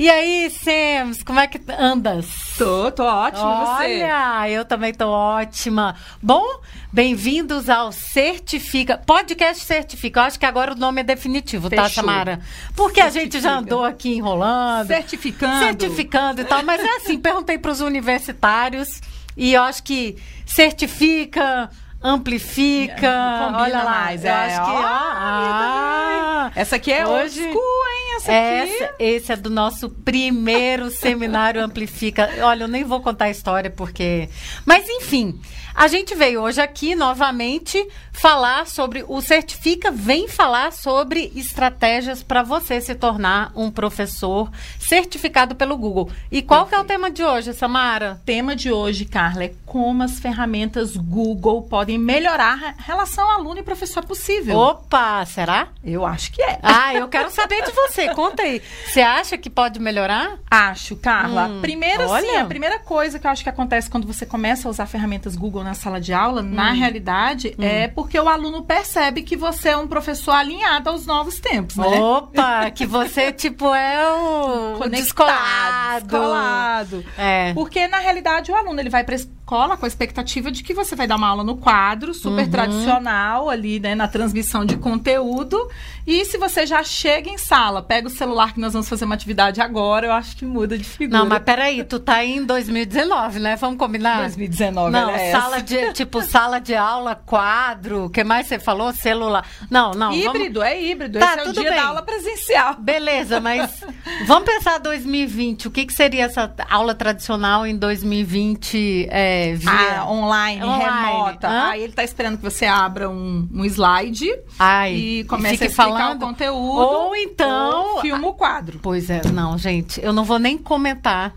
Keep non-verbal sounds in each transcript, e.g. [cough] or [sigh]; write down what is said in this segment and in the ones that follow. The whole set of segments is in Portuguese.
E aí, Sams, como é que andas? Tô, tô ótima, você? Olha, eu também tô ótima. Bom, bem-vindos ao Certifica, Podcast Certifica. Eu acho que agora o nome é definitivo, tá, Fechou. Samara? Porque a gente já Certifica. andou aqui enrolando. Certificando. Certificando e tal, mas é assim, perguntei para os universitários e eu acho que certifica, amplifica, Combina olha lá. mais, eu é. acho que Ó, ah, Essa aqui é Hoje- school, hein? Essa essa, esse é do nosso primeiro seminário Amplifica. Olha, eu nem vou contar a história porque. Mas, enfim, a gente veio hoje aqui novamente falar sobre. O Certifica vem falar sobre estratégias para você se tornar um professor certificado pelo Google. E qual que é o tema de hoje, Samara? O tema de hoje, Carla, é como as ferramentas Google podem melhorar a relação aluno e professor possível. Opa, será? Eu acho que é. Ah, eu quero saber de você. Conta aí. Você acha que pode melhorar? Acho, Carla. Hum, Primeiro, sim, olha. a primeira coisa que eu acho que acontece quando você começa a usar ferramentas Google na sala de aula, Hum. na realidade, é porque o aluno percebe que você é um professor alinhado aos novos tempos, né? Opa, que você, [laughs] tipo, é o Conectado, descolado. descolado. É. Porque, na realidade, o aluno ele vai escola com a expectativa de que você vai dar uma aula no quadro, super Uhum. tradicional, ali, né, na transmissão de conteúdo. E se você já chega em sala, pega o celular que nós vamos fazer uma atividade agora, eu acho que muda de figura. Não, mas peraí, tu tá aí em 2019, né? Vamos combinar? 2019 Não, essa. sala de, tipo, sala de aula, quadro, o que mais você falou? Celular. Não, não. vamos- Híbrido, é híbrido. Tá, Esse é o tudo dia bem. da aula presencial. Beleza, mas [laughs] vamos pensar 2020. O que, que seria essa aula tradicional em 2020 é, via... Ah, online, Online. remota. Hã? Aí ele tá esperando que você abra um, um slide Ai, e comece fique a explicar falando. o conteúdo. Ou então... ou filma o quadro. Pois é, não, gente, eu não vou nem comentar.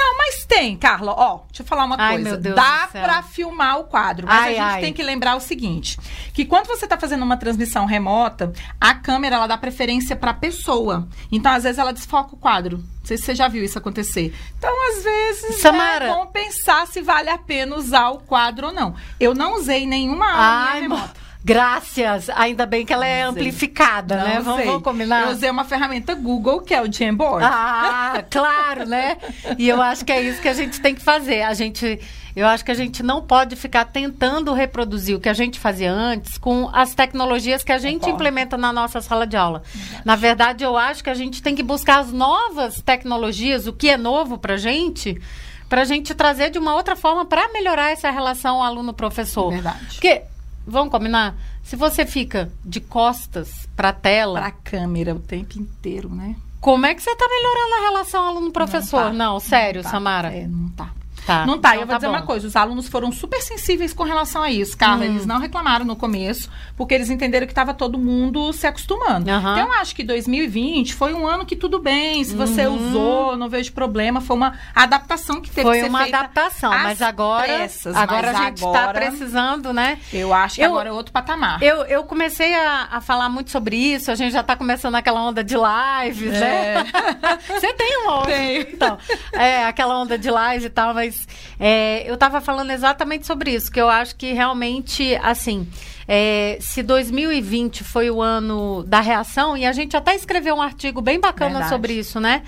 Não, mas tem, Carla. Ó, deixa eu falar uma Ai, coisa. meu Deus Dá pra filmar o quadro, mas Ai, a gente ai. tem que lembrar o seguinte: que quando você tá fazendo uma transmissão remota, a câmera ela dá preferência pra pessoa. Então, às vezes, ela desfoca o quadro. Não sei se você já viu isso acontecer. Então, às vezes, Samara. é bom pensar se vale a pena usar o quadro ou não. Eu não usei nenhuma aula minha remota. Graças. Ainda bem que ela é Não amplificada, né? Não Vamos, vamos combinar. Eu usei uma ferramenta Google, que é o Jamboard. Ah, [laughs] claro, né? E eu acho que é isso que a gente tem que fazer. A gente, eu acho que a gente não pode ficar tentando reproduzir o que a gente fazia antes com as tecnologias que a gente Concordo. implementa na nossa sala de aula. Na verdade, eu acho que a gente tem que buscar as novas tecnologias, o que é novo pra gente, pra gente trazer de uma outra forma para melhorar essa relação aluno-professor. Verdade. Porque, vamos combinar? Se você fica de costas pra tela, Pra câmera o tempo inteiro, né? como é que você tá melhorando a relação aluno-professor? tá. Não, sério, Não tá. Samara. É, não tá. Tá. Não tá, Então eu vou dizer bom. uma coisa, os alunos foram super sensíveis com relação a isso, Carla, Hum. eles não reclamaram no começo, porque eles entenderam que estava todo mundo se acostumando. Aham. Então eu acho que 2020 foi um ano que tudo bem, se você Uhum. usou, não vejo problema, foi uma adaptação que teve Foi que ser uma feita adaptação, às mas agora, pressas, agora mas a gente está precisando, né? Eu acho que Eu- agora é outro patamar. Eu, eu comecei a, a falar muito sobre isso, a gente já está começando aquela onda de lives, né? [laughs] Você tem uma onda. Tenho. [laughs] Então, é, aquela onda de lives e tal, mas é, eu estava falando exatamente sobre isso, que eu acho que realmente, assim, é, se 2020 foi o ano da reação, e a gente até escreveu um artigo bem bacana Verdade. sobre isso, né?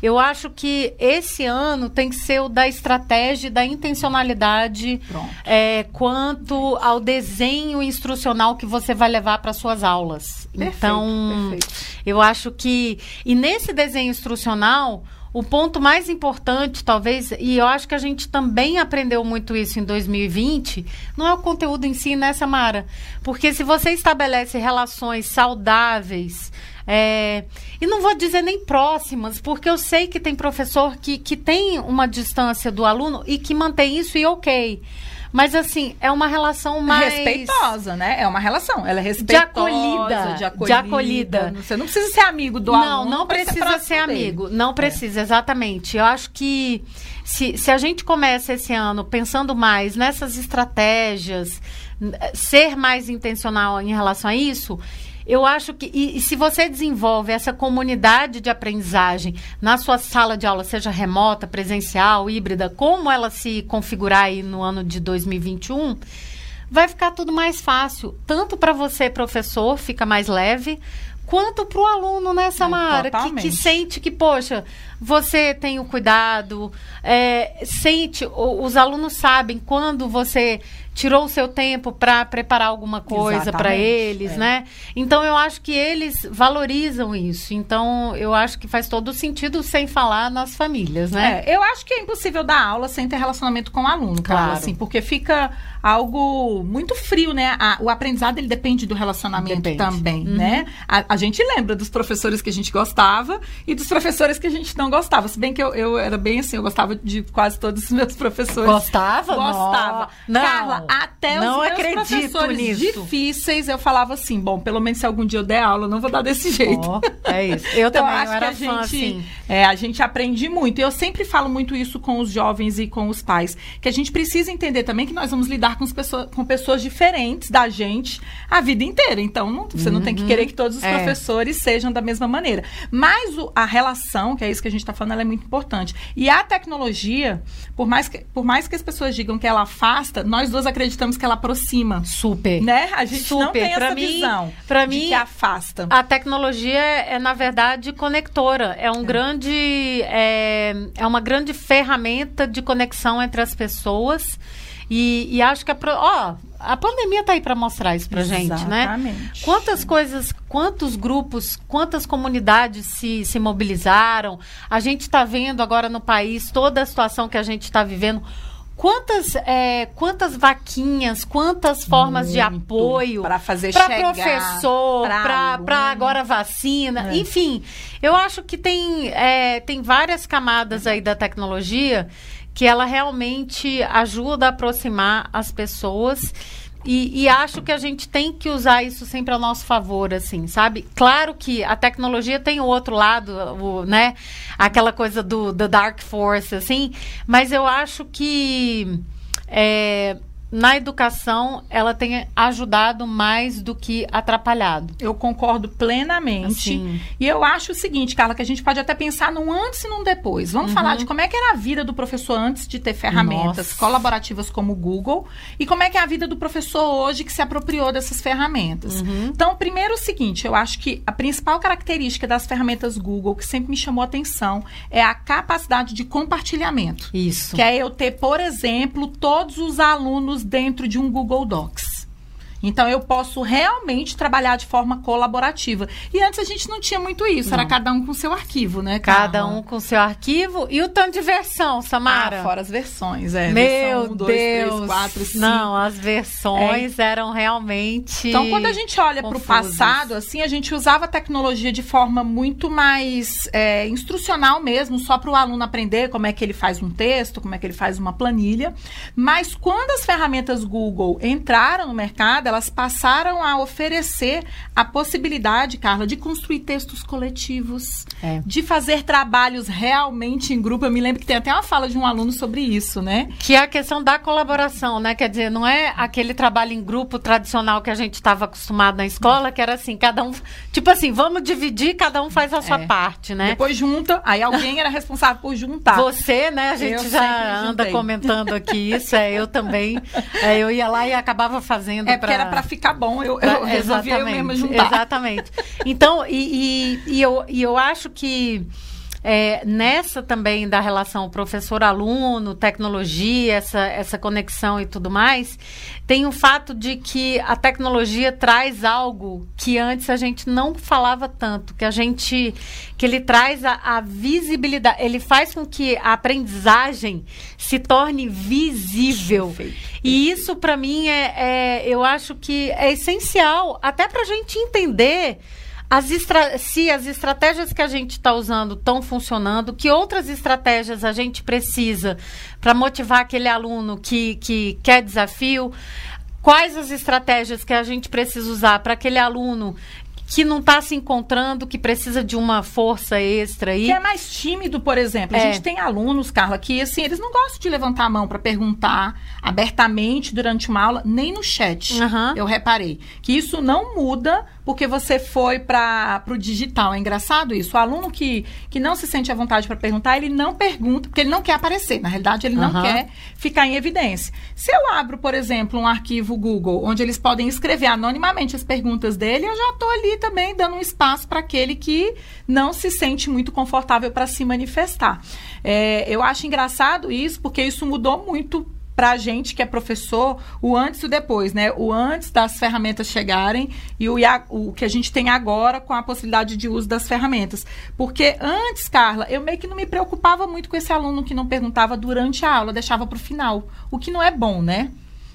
Eu acho que esse ano tem que ser o da estratégia, e da intencionalidade é, quanto ao desenho instrucional que você vai levar para suas aulas. Perfeito, então, perfeito. eu acho que e nesse desenho instrucional o ponto mais importante, talvez, e eu acho que a gente também aprendeu muito isso em 2020, não é o conteúdo em si, né, Samara? Porque se você estabelece relações saudáveis, é, e não vou dizer nem próximas, porque eu sei que tem professor que, que tem uma distância do aluno e que mantém isso e ok. Mas assim, é uma relação mais. Respeitosa, né? É uma relação. Ela é respeitosa, acolhida, de acolhida. de acolhida. Você não precisa ser amigo do Não, aluno. não pra precisa ser dele. amigo. Não precisa, exatamente. Eu acho que se, se a gente começa esse ano pensando mais nessas estratégias, ser mais intencional em relação a isso. Eu acho que, e, e se você desenvolve essa comunidade de aprendizagem na sua sala de aula, seja remota, presencial, híbrida, como ela se configurar aí no ano de 2021, vai ficar tudo mais fácil. Tanto para você, professor, fica mais leve, quanto para o aluno, né, Samara? que, que sente que, poxa, você tem o cuidado, é, sente, os alunos sabem quando você tirou o seu tempo para preparar alguma coisa para eles, é. né? Então eu acho que eles valorizam isso. Então eu acho que faz todo sentido sem falar nas famílias, né? É, eu acho que é impossível dar aula sem ter relacionamento com o aluno, claro, assim, porque fica algo muito frio, né? A, o aprendizado ele depende do relacionamento depende. também, uhum. né? A, a, gente lembra dos professores que a gente gostava e dos professores que a gente não gostava. Se bem que eu, eu era bem assim, eu gostava de quase todos os meus professores. Gostava? Gostava. Não. Carla, até não os meus acredito professores nisso. difíceis, eu falava assim, bom, pelo menos se algum dia eu der aula, eu não vou dar desse [laughs] jeito. Oh, é isso. Eu [laughs] então, também eu era que a fã, gente, assim. É, a gente aprende muito. E eu sempre falo muito isso com os jovens e com os pais, que a gente precisa entender também que nós vamos lidar com, pessoas, com pessoas diferentes da gente a vida inteira. Então, não, você uhum. não tem que querer que todos os é. professores sejam da mesma maneira. Mas o, a relação, que é isso que a gente está falando, ela é muito importante. E a tecnologia, por mais, que, por mais que as pessoas digam que ela afasta, nós duas acreditamos que ela aproxima. Super. Né? A gente Super. não tem pra essa mim, visão pra mim, que afasta. A tecnologia é, na verdade, conectora. É um é. grande... É, é uma grande ferramenta de conexão entre as pessoas. E, e acho que a, ó, a pandemia está aí para mostrar isso para gente, né? Exatamente. Quantas coisas, quantos grupos, quantas comunidades se, se mobilizaram. A gente está vendo agora no país toda a situação que a gente está vivendo. Quantas, é, quantas vaquinhas, quantas formas Muito de apoio para fazer para professor, para agora vacina, é. enfim, eu acho que tem, é, tem várias camadas aí da tecnologia que ela realmente ajuda a aproximar as pessoas. E, e, acho que a gente tem que usar isso sempre a nosso favor, assim, sabe? Claro que a tecnologia tem o outro lado, o, né? Aquela coisa do, do dark force, assim. Mas eu acho que é, na educação ela tem ajudado mais do que atrapalhado. Eu concordo plenamente. Assim. E eu acho o seguinte, Carla, que a gente pode até pensar num antes e num depois. Vamos uhum. falar de como é que era a vida do professor antes de ter ferramentas Nossa. colaborativas como o Google e como é que é a vida do professor hoje que se apropriou dessas ferramentas. Uhum. Então, primeiro o seguinte, eu acho que a principal característica das ferramentas Google que sempre me chamou a atenção é a capacidade de compartilhamento. Isso. Que é eu ter, por exemplo, todos os alunos dentro de um Google Docs. Então eu posso realmente trabalhar de forma colaborativa. E antes a gente não tinha muito isso, não. era cada um com seu arquivo, né? Cada um com seu arquivo e o tanto de versão, Samara. Ah, fora as versões, é. Meu versão 1, 2, Deus. 3, 4, 5. Não, as versões é. eram realmente Então quando a gente olha para o passado, assim, a gente usava a tecnologia de forma muito mais é, instrucional mesmo, só para o aluno aprender como é que ele faz um texto, como é que ele faz uma planilha. Mas quando as ferramentas Google entraram no mercado, elas passaram a oferecer a possibilidade, Carla, de construir textos coletivos, é. de fazer trabalhos realmente em grupo. Eu me lembro que tem até uma fala de um aluno sobre isso, né? Que é a questão da colaboração, né? Quer dizer, não é aquele trabalho em grupo tradicional que a gente estava acostumado na escola, que era assim, cada um, tipo assim, vamos dividir, cada um faz a sua é. parte, né? Depois junta, aí alguém era responsável por juntar. Você, né? A gente eu já anda comentando aqui isso, é, eu também. É, eu ia lá e acabava fazendo. É pra... era para ficar bom, eu, eu [laughs] resolvi eu mesma juntar. Exatamente. Então, e, e, e, eu, e eu acho que é, nessa também da relação professor-aluno, tecnologia, essa, essa conexão e tudo mais, tem o fato de que a tecnologia traz algo que antes a gente não falava tanto, que a gente que ele traz a, a visibilidade, ele faz com que a aprendizagem se torne visível. E isso para mim é, é, eu acho que é essencial até para a gente entender as estra se as estratégias que a gente está usando estão funcionando, que outras estratégias a gente precisa para motivar aquele aluno que, que quer desafio, quais as estratégias que a gente precisa usar para aquele aluno que não está se encontrando, que precisa de uma força extra aí. Que é mais tímido, por exemplo. É. A gente tem alunos, Carla, que assim, eles não gostam de levantar a mão para perguntar abertamente durante uma aula, nem no chat. Uhum. Eu reparei que isso não muda porque você foi para o digital. É engraçado isso. O aluno que, que não se sente à vontade para perguntar, ele não pergunta, porque ele não quer aparecer. Na realidade, ele não uhum. quer ficar em evidência. Se eu abro, por exemplo, um arquivo Google, onde eles podem escrever anonimamente as perguntas dele, eu já estou ali também dando um espaço para aquele que não se sente muito confortável para se manifestar. É, eu acho engraçado isso, porque isso mudou muito para a gente que é professor, o antes e o depois, né? O antes das ferramentas chegarem e o, o que a gente tem agora com a possibilidade de uso das ferramentas. Porque antes, Carla, eu meio que não me preocupava muito com esse aluno que não perguntava durante a aula, deixava para o final. O que não é bom, né?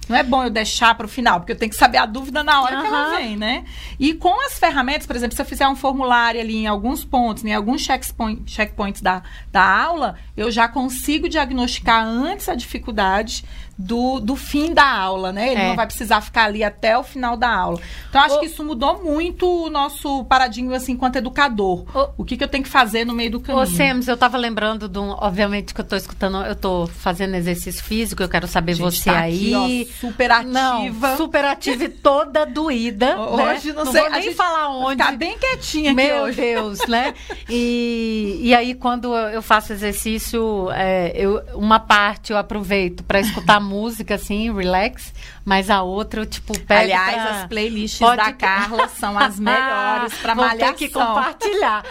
Não é bom eu deixar para o final, porque eu tenho que saber a dúvida na hora uhum. que ela vem, né? E com as ferramentas, por exemplo, se eu fizer um formulário ali em alguns pontos, em alguns checkpoint, checkpoints da, da aula, eu já consigo diagnosticar antes a dificuldade do, do fim da aula, né? Ele é. não vai precisar ficar ali até o final da aula. Então, acho o... que isso mudou muito o nosso paradigma, assim, enquanto educador. O, o que, que eu tenho que fazer no meio do caminho. Ô, Sems, eu estava lembrando de um... Obviamente que eu estou escutando, eu estou fazendo exercício físico, eu quero saber você tá aí. Aqui, ó, super ativa. Não, super ativa e toda doída. [laughs] Hoje, né? não, não sei. Vou nem gente falar onde. Tá bem quietinha Meu hoje. Deus, né? [laughs] E, e aí, quando eu faço exercício, é, eu, uma parte eu aproveito para escutar música, assim, relax, mas a outra eu, tipo, pego Aliás, pra... as playlists Pode... da Carla [laughs] são as melhores para malhação. [laughs] Vou ter que compartilhar.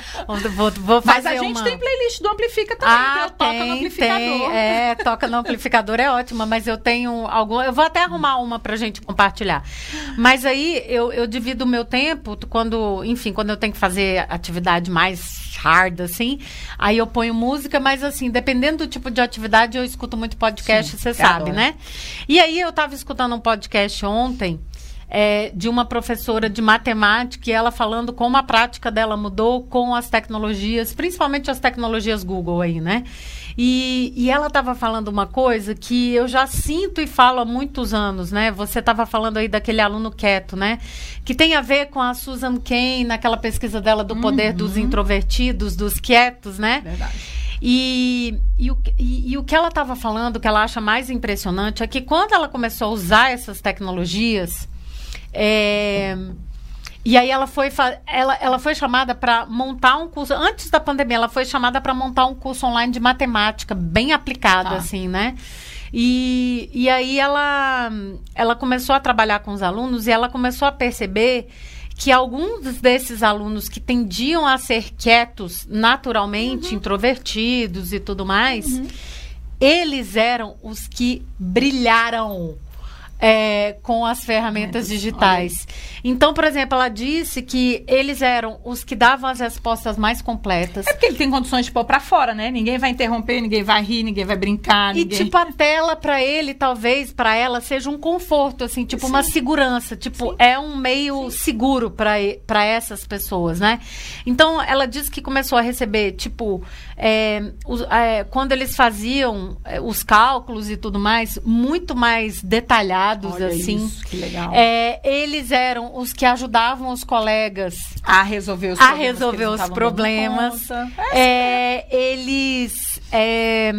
vou, vou fazer mas a gente uma... tem playlist do Amplifica também, ah, então tem, toca no amplificador. Tem, é, toca no amplificador é ótima, mas eu tenho algum... Eu vou até arrumar uma pra gente compartilhar. Mas aí, eu, eu divido o meu tempo, quando, enfim, quando eu tenho que fazer atividade mais hard, assim, aí eu ponho música, mas assim, dependendo do tipo de atividade, eu escuto muito podcast, você sabe, adoro. né? E aí eu estava escutando um podcast ontem. É, de uma professora de matemática e ela falando como a prática dela mudou com as tecnologias, principalmente as tecnologias Google aí, né? E, e ela estava falando uma coisa que eu já sinto e falo há muitos anos, né? Você estava falando aí daquele aluno quieto, né? Que tem a ver com a Susan Cain, naquela pesquisa dela do poder uhum. dos introvertidos, dos quietos, né? Verdade. E, e, o, e, e o que ela estava falando, que ela acha mais impressionante, é que quando ela começou a usar essas tecnologias, é, e aí ela foi, ela, ela foi chamada para montar um curso. Antes da pandemia, ela foi chamada para montar um curso online de matemática, bem aplicado, ah. assim, né? E, e aí ela, ela começou a trabalhar com os alunos e ela começou a perceber que alguns desses alunos que tendiam a ser quietos naturalmente, uhum. introvertidos e tudo mais, uhum. eles eram os que brilharam é, com as ferramentas digitais. Então, por exemplo, ela disse que eles eram os que davam as respostas mais completas. É porque ele tem condições de pôr para fora, né? Ninguém vai interromper, ninguém vai rir, ninguém vai brincar. Ninguém... E tipo a tela para ele, talvez para ela seja um conforto, assim, tipo Sim. uma segurança, tipo Sim. é um meio Sim. seguro para essas pessoas, né? Então, ela disse que começou a receber, tipo, é, os, é, quando eles faziam é, os cálculos e tudo mais, muito mais Olha assim. Isso, que legal. É, eles eram os que ajudavam os colegas a resolver os a problemas. Resolver os problemas. É, eles. É,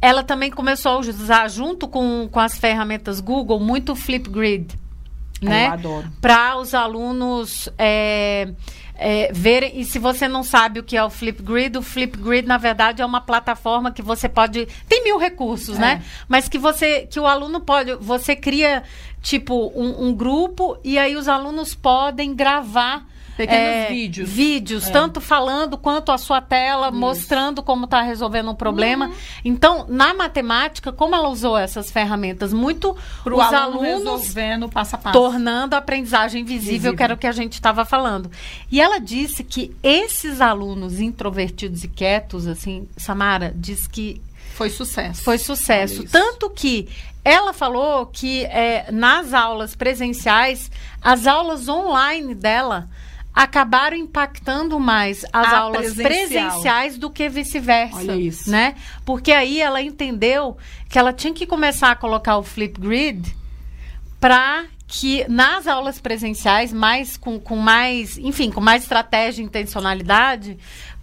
ela também começou a usar, junto com, com as ferramentas Google, muito Flipgrid. Né? Eu adoro. Para os alunos. É, é, ver. E se você não sabe o que é o Flipgrid, o Flipgrid, na verdade, é uma plataforma que você pode. Tem mil recursos, é. né? Mas que você. que o aluno pode. Você cria, tipo, um, um grupo e aí os alunos podem gravar Pequenos é, vídeos. Vídeos, é. tanto falando quanto a sua tela, Isso. mostrando como está resolvendo um problema. Uhum. Então, na matemática, como ela usou essas ferramentas? Muito Pro os aluno alunos resolvendo passo a passo. tornando a aprendizagem visível, visível. que era o que a gente estava falando. E ela disse que esses alunos introvertidos e quietos, assim, Samara, diz que foi sucesso. Foi sucesso. Tanto que ela falou que é, nas aulas presenciais, as aulas online dela acabaram impactando mais as a aulas presencial. presenciais do que vice-versa. Olha isso. Né? Porque aí ela entendeu que ela tinha que começar a colocar o Flipgrid para que nas aulas presenciais, mais com, com mais, enfim, com mais estratégia e intencionalidade,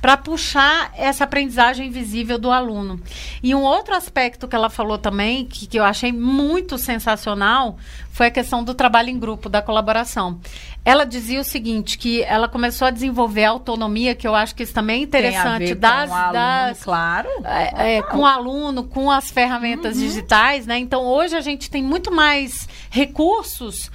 para puxar essa aprendizagem visível do aluno. E um outro aspecto que ela falou também, que, que eu achei muito sensacional, foi a questão do trabalho em grupo, da colaboração. Ela dizia o seguinte, que ela começou a desenvolver a autonomia, que eu acho que isso também é interessante, das, com aluno, das claro, é, é, com o aluno, com as ferramentas uhum. digitais, né? Então hoje a gente tem muito mais recursos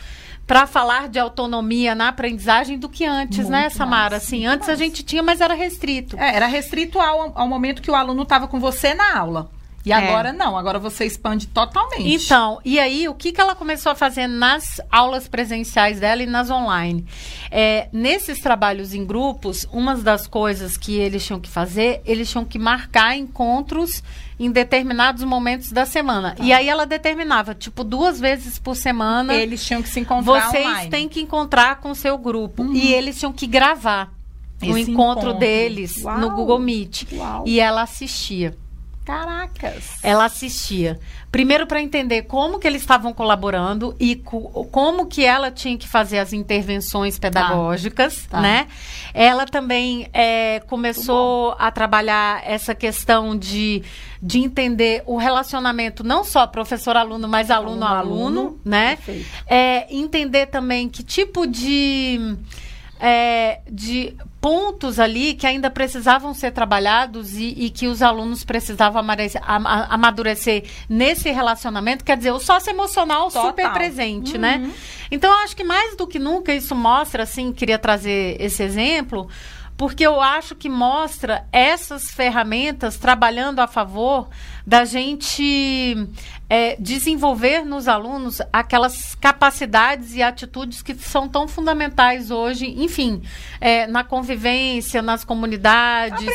para falar de autonomia na aprendizagem do que antes, né, muito né, Samara? Assim, antes a gente tinha, mas era restrito. É, era restrito ao, ao momento que o aluno estava com você na aula. E é. agora não, agora você expande totalmente. Então, e aí o que, que ela começou a fazer nas aulas presenciais dela e nas online? É, nesses trabalhos em grupos, uma das coisas que eles tinham que fazer, eles tinham que marcar encontros em determinados momentos da semana. Tá. E aí ela determinava, tipo, duas vezes por semana. Eles tinham que se encontrar Vocês online. têm que encontrar com o seu grupo. Uhum. E eles tinham que gravar Esse o encontro, encontro. deles Uau. no Google Meet. Uau. E ela assistia. Caracas! Ela assistia. Primeiro para entender como que eles estavam colaborando e co como que ela tinha que fazer as intervenções tá. pedagógicas, tá. né? Ela também é, começou a trabalhar essa questão de, de entender o relacionamento não só professor-aluno, mas aluno-aluno, né? É, entender também que tipo de é, de pontos ali que ainda precisavam ser trabalhados e, e que os alunos precisavam amadurecer, amadurecer, nesse relacionamento. Quer dizer, o sócio emocional Total. super presente, né? uhum. né? Então, eu acho que mais do que nunca isso mostra, assim, queria trazer esse exemplo, porque eu acho que mostra essas ferramentas trabalhando a favor da gente é, desenvolver nos alunos aquelas capacidades e atitudes que são tão fundamentais hoje, enfim, é, na convivência, nas comunidades,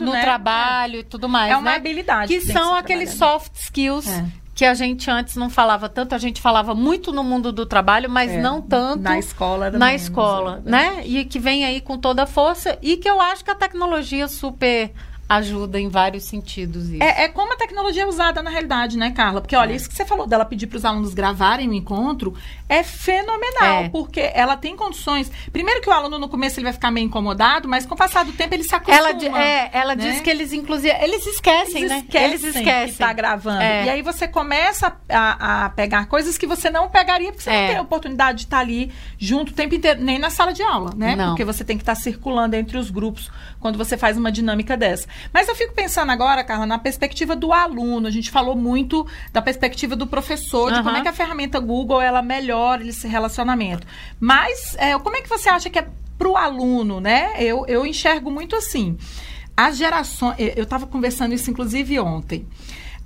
no né? trabalho é. e tudo mais. É uma né? habilidade. Que são aqueles soft skills é que a gente antes não falava tanto, a gente falava muito no mundo do trabalho, mas é, não tanto na escola, na escola, né? E que vem aí com toda a força e que eu acho que a tecnologia super ajuda em vários sentidos. É, é, como a tecnologia é usada na realidade, né, Carla? Porque, olha, é. isso que você falou dela pedir para os alunos gravarem o encontro é fenomenal, é. porque ela tem condições. Primeiro que o aluno no começo ele vai ficar meio incomodado, mas com o passar do tempo ele se acostuma. Ela, é, ela né? diz que eles, inclusive, eles esquecem, eles né? Esquecem eles esquecem que está gravando. É. E aí você começa a, a, pegar coisas que você não pegaria, porque você não é. tem a oportunidade de estar ali junto o tempo inteiro, nem na sala de aula, né? Não. Porque você tem que estar circulando entre os grupos quando você faz uma dinâmica dessa. Mas eu fico pensando agora, Carla, na perspectiva do aluno. A gente falou muito da perspectiva do professor, de uhum. como é que a ferramenta Google ela melhora esse relacionamento. Mas é, como é que você acha que é para o aluno, né? Eu, eu enxergo muito assim. As gerações. Eu estava conversando isso, inclusive, ontem.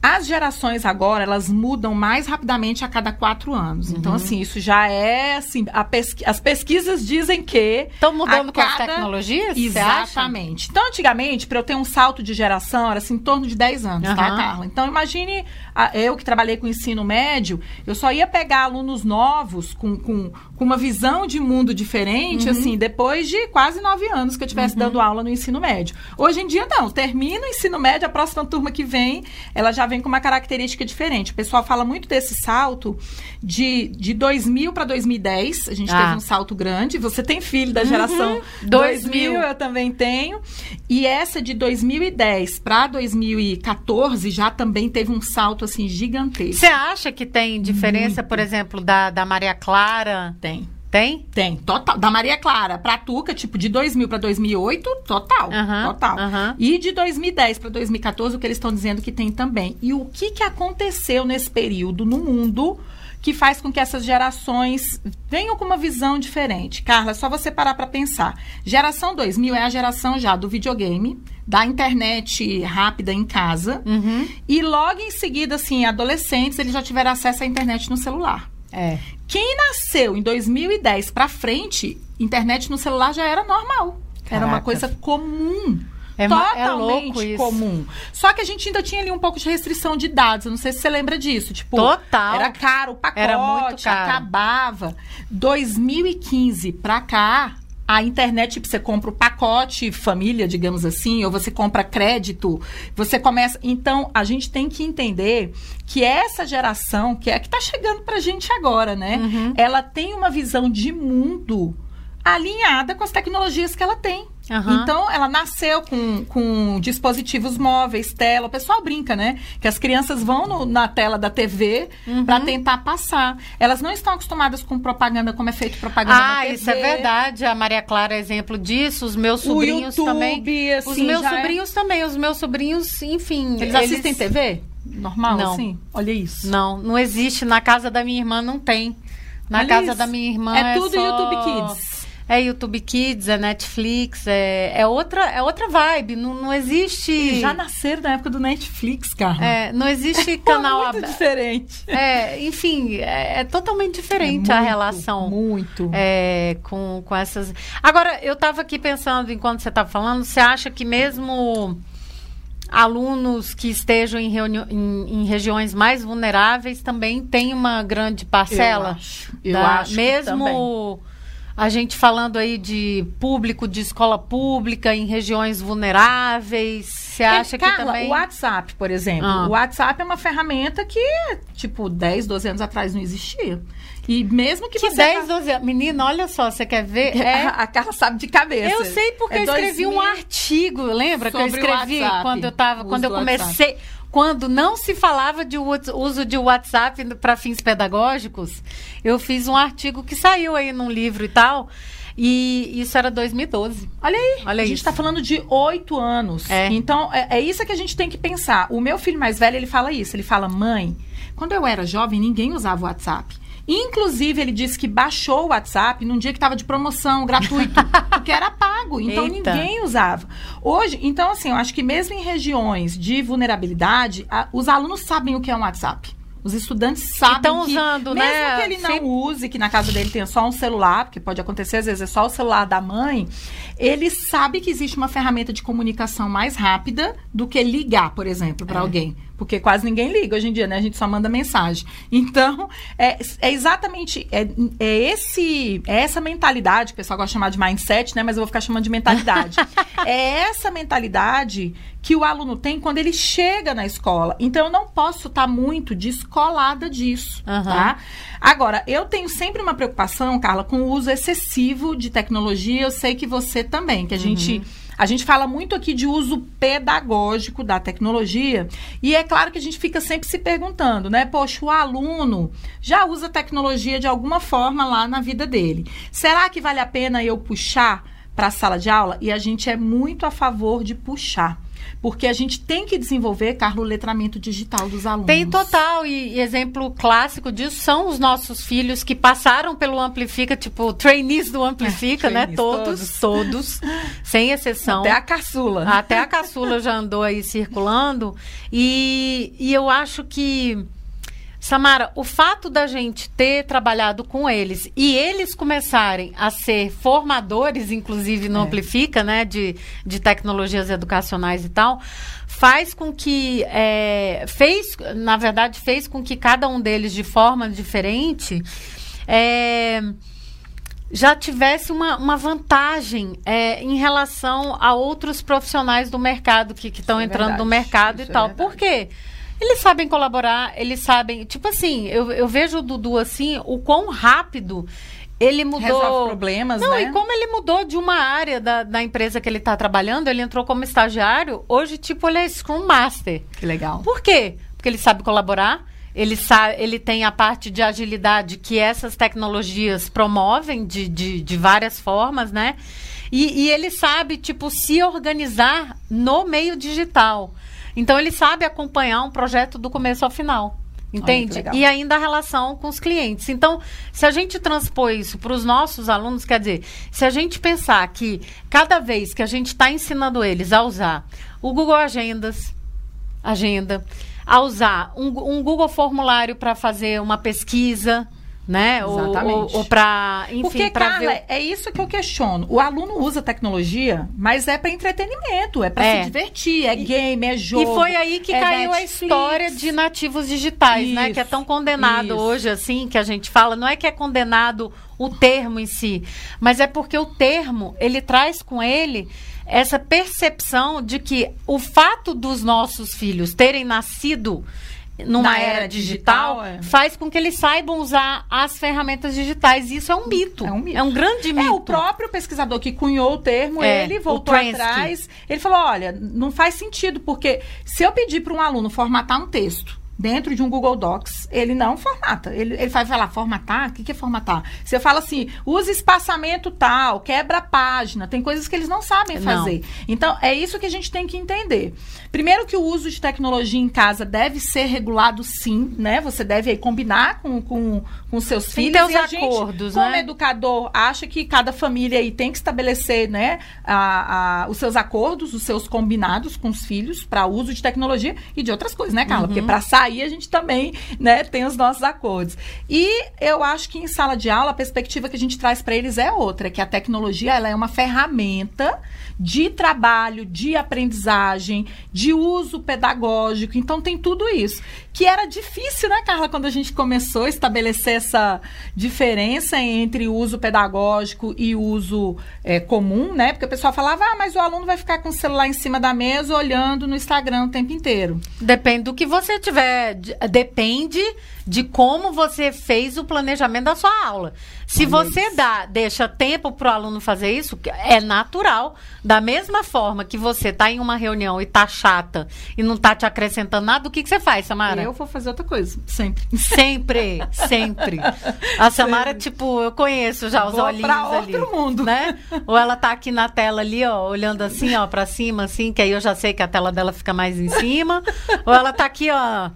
As gerações agora, elas mudam mais rapidamente a cada quatro anos. Então, uhum. Então, assim, isso já é, assim, pesqui as pesquisas dizem que... Estão mudando cada... com as tecnologias? Exatamente. Então, antigamente, para eu ter um salto de geração, era assim, em torno de 10 anos, uhum. tá, Carla? Então, imagine, eu que trabalhei com ensino médio, eu só ia pegar alunos novos, com, com, com uma visão de mundo diferente, uhum. assim, depois de quase nove anos que eu estivesse uhum. dando aula no ensino médio. Hoje em dia, não. Termina o ensino médio, a próxima turma que vem, ela já vem com uma característica diferente. O pessoal fala muito desse salto de, de 2000 para 2010. A gente ah. teve um salto grande. Você tem filho da geração uhum. 2000, eu também tenho. E essa de 2010 para 2014 já também teve um salto assim gigantesco. Você acha que tem diferença, muito. por exemplo, da, da Maria Clara? Tem. Tem? Tem, total. Da Maria Clara pra Tuca, tipo, de 2000 para 2008, total. total. E de 2010 para 2014, o que eles estão dizendo que tem também. E o que, que aconteceu nesse período no mundo que faz com que essas gerações venham com uma visão diferente? Carla, é só você parar para pensar. Geração 2000 é a geração já do videogame, da internet rápida em casa. Uhum. E logo em seguida, assim, adolescentes, eles já tiveram acesso à internet no celular. É. Quem nasceu em 2010 para frente, internet no celular já era normal. Caraca. Era uma coisa comum. É, é totalmente é comum. Só que a gente ainda tinha ali um pouco de restrição de dados. Eu não sei se você lembra disso. Tipo, Total. Era caro o pacote, era muito caro. acabava. 2015 pra cá, a internet, tipo, você compra o pacote família, digamos assim, ou você compra crédito, você começa. Então, a gente tem que entender que essa geração, que é a que está chegando para a gente agora, né? Uhum. Ela tem uma visão de mundo alinhada com as tecnologias que ela tem. Uhum. Então, ela nasceu com, com dispositivos móveis, tela. O pessoal brinca, né? Que as crianças vão no, na tela da TV uhum. para tentar passar. Elas não estão acostumadas com propaganda, como é feito propaganda ah, na TV. Ah, isso é verdade. A Maria Clara é exemplo disso. Os meus sobrinhos YouTube, também. Assim, os meus é sobrinhos é... também. Os meus sobrinhos, enfim. Eles, eles... assistem TV? Normal, não. assim? Olha isso. Não, não existe. Na casa da minha irmã não tem. Na Olha casa isso. da minha irmã é, é tudo só... YouTube Kids. É YouTube Kids, é Netflix, é, é, outra, é outra vibe. Não, não existe. Eles já nasceram na época do Netflix, cara. É, não existe [laughs] canal aberto. muito diferente. É, enfim, é, é totalmente diferente é muito, a relação. Muito. É, com, com essas. Agora, eu estava aqui pensando, enquanto você estava falando, você acha que mesmo alunos que estejam em, em, em, regiões mais vulneráveis também tem uma grande parcela? Eu acho. Eu da, acho mesmo a gente falando aí de público de escola pública em regiões vulneráveis. Você é, acha é, Carla, que também... o WhatsApp, por exemplo. Ah. O WhatsApp é uma ferramenta que, tipo, 10, 12 anos atrás não existia. E mesmo que, que você. 10, 12 anos. Menina, olha só, você quer ver? É... A, a Carla sabe de cabeça. Eu sei porque é eu escrevi 2000... um artigo, lembra? que eu escrevi quando eu tava. Quando eu comecei. WhatsApp quando não se falava de uso de WhatsApp para fins pedagógicos, eu fiz um artigo que saiu aí num livro e tal. E isso era 2012. Olha aí, Olha a gente está falando de oito anos. É. Então, é, é, isso que a gente tem que pensar. O meu filho mais velho, ele fala isso. Ele fala, mãe, quando eu era jovem, ninguém usava WhatsApp. Inclusive, ele disse que baixou o WhatsApp num dia que estava de promoção, gratuito, [laughs] porque era pago. Então, Eita. ninguém usava. Hoje, então, assim, eu acho que mesmo em regiões de vulnerabilidade, a, os alunos sabem o que é um WhatsApp. Os estudantes sabem Estão que, usando, mesmo né? que ele não use, que na casa dele tenha só um celular, porque pode acontecer às vezes é só o celular da mãe, ele sabe que existe uma ferramenta de comunicação mais rápida do que ligar, por exemplo, para é. alguém porque quase ninguém liga hoje em dia, né? A gente só manda mensagem. Então, é, é exatamente é, é, esse, é essa mentalidade, que o pessoal gosta de chamar de mindset, né? Mas eu vou ficar chamando de mentalidade. [laughs] é essa mentalidade que o aluno tem quando ele chega na escola. Então, eu não posso estar tá muito descolada disso, uhum. tá? Agora, eu tenho sempre uma preocupação, Carla, com o uso excessivo de tecnologia. Eu sei que você também, que a uhum. gente a gente fala muito aqui de uso pedagógico da tecnologia e é claro que a gente fica sempre se perguntando, né? Poxa, o aluno já usa tecnologia de alguma forma lá na vida dele. Será que vale a pena eu puxar para a sala de aula? E a gente é muito a favor de puxar. Porque a gente tem que desenvolver, Carlos, o letramento digital dos alunos. Tem total. E, e, exemplo clássico disso são os nossos filhos que passaram pelo Amplifica, tipo, trainees do Amplifica, é, né? Todos, todos, todos, sem exceção. Até a caçula. Até a caçula já andou aí circulando. E, e eu acho que Samara, o fato da gente ter trabalhado com eles e eles começarem a ser formadores, inclusive no é. Amplifica, né, de, de tecnologias educacionais e tal, faz com que é, fez, na verdade, fez com que cada um deles, de forma diferente, é, já tivesse uma, uma vantagem é, em relação a outros profissionais do mercado que estão é entrando verdade, no mercado e é tal. Por quê? Eles sabem colaborar, eles sabem. Tipo assim, eu, eu vejo o Dudu assim, o quão rápido ele mudou. Resolve problemas, Não, né? e como ele mudou de uma área da, da empresa que ele está trabalhando, ele entrou como estagiário, hoje, tipo, ele é Scrum Master. Que legal. Por quê? Porque ele sabe colaborar, ele, sabe, ele tem a parte de agilidade que essas tecnologias promovem de, de, de várias formas, né? E, e ele sabe, tipo, se organizar no meio digital. Então ele sabe acompanhar um projeto do começo ao final. Entende? E ainda a relação com os clientes. Então, se a gente transpor isso para os nossos alunos, quer dizer, se a gente pensar que cada vez que a gente está ensinando eles a usar o Google Agendas, agenda, a usar um, um Google Formulário para fazer uma pesquisa, né? Exatamente. Ou, ou, para, enfim, Porque, Carla, ver... é isso que eu questiono. O aluno usa tecnologia, mas é para entretenimento, é para é. se divertir, é game, é jogo. E foi aí que é caiu Netflix. a história de nativos digitais, isso, né? Que é tão condenado isso. hoje, assim, que a gente fala. Não é que é condenado o termo em si, mas é porque o termo, ele traz com ele essa percepção de que o fato dos nossos filhos terem nascido numa Na era, digital, digital é. faz com que eles saibam usar as ferramentas digitais. Isso é um mito. É um, mito. É um grande mito. É, o próprio pesquisador que cunhou o termo, é, ele voltou atrás. Ele falou: olha, não faz sentido, porque se eu pedir para um aluno formatar um texto dentro de um Google Docs, ele não formata. Ele, ele vai falar, formatar? O que, que é formatar? Você fala assim, usa espaçamento tal, quebra a página. Tem coisas que eles não sabem fazer. Não. Então, é isso que a gente tem que entender. Primeiro que o uso de tecnologia em casa deve ser regulado sim, né? Você deve aí, combinar com, com, com seus filhos. Tem os acordos, gente, né? Como educador, acha que cada família aí tem que estabelecer, né, a, a, os seus acordos, os seus combinados com os filhos para uso de tecnologia e de outras coisas, né, Carla? Uhum. Porque para sair a gente também, né, tem os nossos acordos. E eu acho que em sala de aula a perspectiva que a gente traz para eles é outra, que a tecnologia ela é uma ferramenta de trabalho, de aprendizagem, de uso pedagógico. Então tem tudo isso. Que era difícil, né, Carla, quando a gente começou a estabelecer essa diferença entre uso pedagógico e uso é, comum, né? Porque o pessoal falava, ah, mas o aluno vai ficar com o celular em cima da mesa olhando no Instagram o tempo inteiro. Depende do que você tiver. Depende de como você fez o planejamento da sua aula. Se você dá, deixa tempo para o aluno fazer isso, é natural. Da mesma forma que você está em uma reunião e tá chata e não tá te acrescentando nada, o que, que você faz, Samara? Eu vou fazer outra coisa, sempre. Sempre, [laughs] sempre. A Samara, sempre. tipo, eu conheço já os vou olhinhos pra ali. outro mundo. Né? Ou ela tá aqui na tela ali, ó, olhando assim, ó, para cima, assim, que aí eu já sei que a tela dela fica mais em cima. Ou ela tá aqui, ó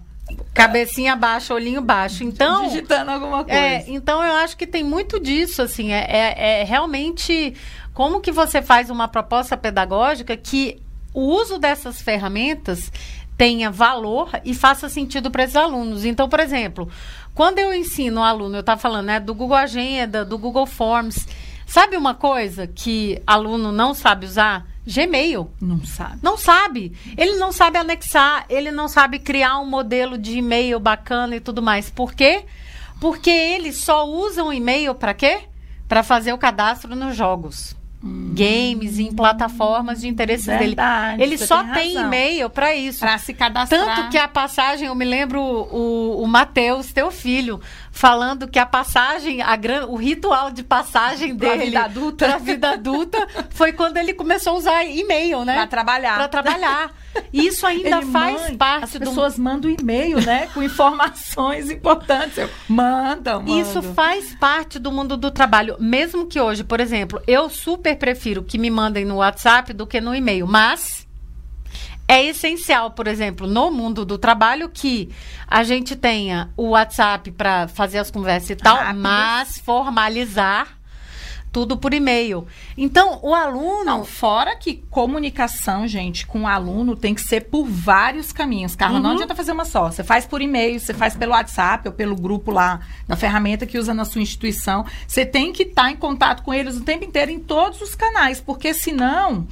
Cabecinha baixa, olhinho baixo. Então. Digitando alguma é, coisa. É, então eu acho que tem muito disso, assim. É, é, é, realmente como que você faz uma proposta pedagógica que o uso dessas ferramentas tenha valor e faça sentido para esses alunos. Então, por exemplo, quando eu ensino o aluno, eu estava falando né, do Google Agenda, do Google Forms. Sabe uma coisa que aluno não sabe usar? Gmail. Não sabe. Não sabe. Ele não sabe anexar, ele não sabe criar um modelo de e-mail bacana e tudo mais. Por quê? Porque eles só usam e-mail para quê? Para fazer o cadastro nos jogos. Hum. Games em plataformas de interesse Verdade, dele. Ele só tem, tem e-mail para isso. Para se cadastrar. Tanto que a passagem, eu me lembro o, o Matheus, teu filho, falando que a passagem, a gran, o ritual de passagem pra dele vida adulta. para a vida adulta foi quando ele começou a usar e-mail, né? Para trabalhar. Para trabalhar. Isso ainda ele faz mãe, parte as do. As pessoas mandam e-mail, né? Com informações [laughs] importantes. Eu, mandam, mandam. Isso faz parte do mundo do trabalho. Mesmo que hoje, por exemplo, eu super prefiro que me mandem no WhatsApp do que no e-mail. Mas é essencial, por exemplo, no mundo do trabalho, que a gente tenha o WhatsApp para fazer as conversas e tal, Rápido. mas formalizar tudo por e-mail. Então, o aluno. Não, fora que comunicação, gente, com o aluno tem que ser por vários caminhos. Carla, uhum. não adianta fazer uma só. Você faz por e-mail, você faz pelo WhatsApp ou pelo grupo lá da ferramenta que usa na sua instituição. Você tem que estar tá em contato com eles o tempo inteiro em todos os canais, porque senão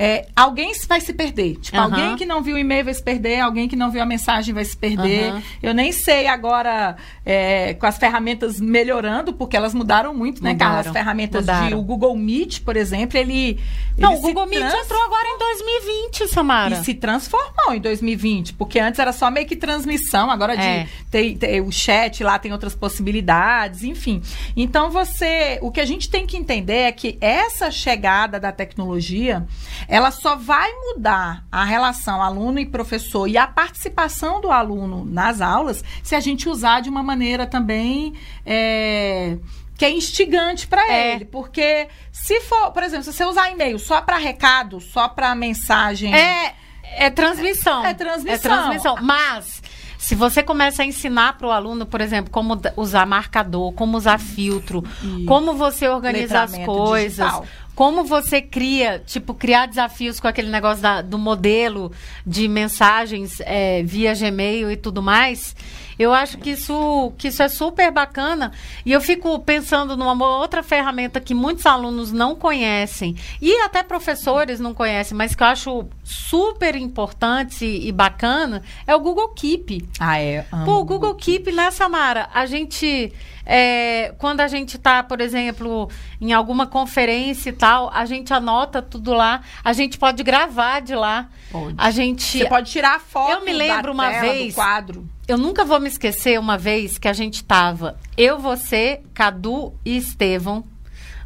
é, alguém vai se perder. Tipo, uhum. alguém que não viu o e-mail vai se perder, alguém que não viu a mensagem vai se perder. Uhum. Eu nem sei agora, é, com as ferramentas melhorando, porque elas mudaram muito, né, Carla? As ferramentas mudaram. de o Google Meet, por exemplo, ele. Não, ele o Google Meet entrou agora em 2020, Samara. E se transformou em 2020, porque antes era só meio que transmissão, agora é. de tem, tem, o chat lá tem outras possibilidades, enfim. Então você. O que a gente tem que entender é que essa chegada da tecnologia ela só vai mudar a relação aluno e professor e a participação do aluno nas aulas se a gente usar de uma maneira também. É, que é instigante para é. ele, porque se for, por exemplo, se você usar e-mail só para recado, só para mensagem, é é transmissão. É, é transmissão. É transmissão, mas se você começa a ensinar para o aluno, por exemplo, como usar marcador, como usar filtro, Isso. como você organiza as coisas, digital como você cria, tipo, criar desafios com aquele negócio da, do modelo de mensagens é, via Gmail e tudo mais. Eu acho que isso, que isso é super bacana. E eu fico pensando numa outra ferramenta que muitos alunos não conhecem, e até professores não conhecem, mas que eu acho super importante e, bacana, é o Google Keep. Ah, é? Pô, o Google Keep, né, Samara? A gente. É, quando a gente está, por exemplo, em alguma conferência e tal, a gente anota tudo lá, a gente pode gravar de lá. Pode. A gente Você pode tirar foto Eu me lembro uma tela, vez- do quadro. Eu nunca vou me esquecer uma vez que a gente tava, eu, você, Cadu e Estevão,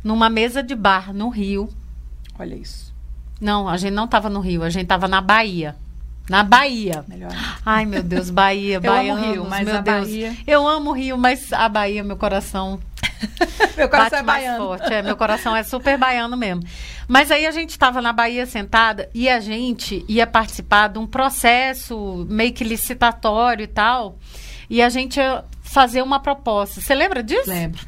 numa mesa de bar no Rio. Olha isso. Não, a gente não tava no Rio, a gente tava na Bahia. Na Bahia. Melhor. Ai, meu Deus, Bahia, [laughs] Eu amo Bahia. Rio, mas meu a Deus. Bahia- Eu amo o Rio, mas a Bahia, meu coração [laughs] Meu coração bate é baiano. forte. É, meu coração é super baiano mesmo. Mas aí a gente estava na Bahia sentada e a gente ia participar de um processo meio que licitatório e tal. E a gente ia fazer uma proposta. Você lembra disso? Lembro.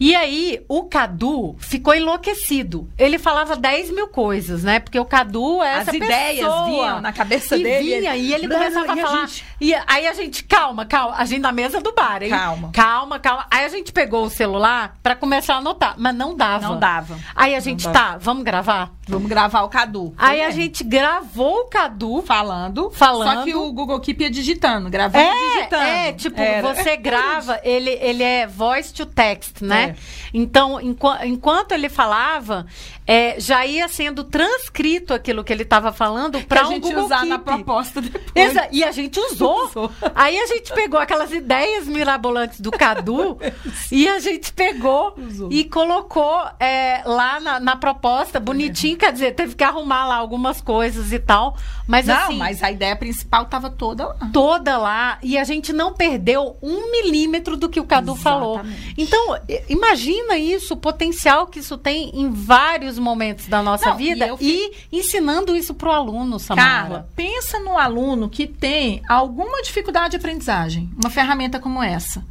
E aí, o Cadu ficou enlouquecido. Ele falava 10 mil coisas, né? Porque o Cadu é As essa ideias pessoa. vinham na cabeça e dele, Vinha, ele- e ele começava a falar. gente- E aí a gente, calma, calma. A gente na mesa do bar, hein? Calma. Calma, calma. Aí a gente pegou o celular pra começar a anotar, mas não dava. Não dava. Aí a gente, dava. tá, vamos gravar? Vamos gravar o Cadu. Aí Foi a gente gravou o Cadu. falando, Falando. Só que o Google Keep ia digitando, gravando e É, digitando. é, tipo, Era. você [laughs] grava, ele, ele é voice to text, né? É. Então, enqu- enquanto ele falava, é, já ia sendo transcrito aquilo que ele estava falando para um gente Google usar Keep. na proposta depois. Exa- e a gente usou. [laughs] Usou. Aí a gente pegou aquelas ideias mirabolantes do Cadu [laughs] e a gente pegou Usou. e colocou é, lá na, na proposta, bonitinho, quer dizer, teve que arrumar lá algumas coisas e tal. Mas Não, assim, mas a ideia principal tava toda lá. toda lá e a gente não perdeu um milímetro do que o Cadu falou. Exatamente. Então, i- imagina isso, o potencial que isso tem em vários momentos da nossa Não, vida e e, ensinando isso pro aluno, Samara. Carla, pensa no aluno que tem alguma dificuldade de aprendizagem, uma ferramenta como essa.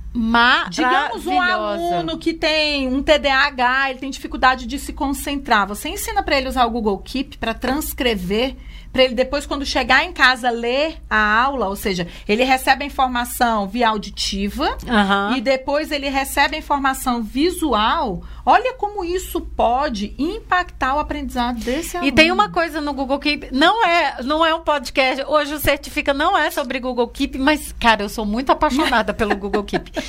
Digamos um aluno que tem um TDAH, ele tem dificuldade de se concentrar. Você ensina para ele usar o Google Keep para transcrever, para ele depois quando chegar em casa ler a aula, ou seja, ele recebe a informação via auditiva Aham. e depois ele recebe a informação visual. Olha como isso pode impactar o aprendizado desse aluno. E tem uma coisa no Google Keep, não é, não é um podcast. Hoje o Certifica não é sobre Google Keep, mas cara, eu sou muito apaixonada pelo Google Keep. [laughs]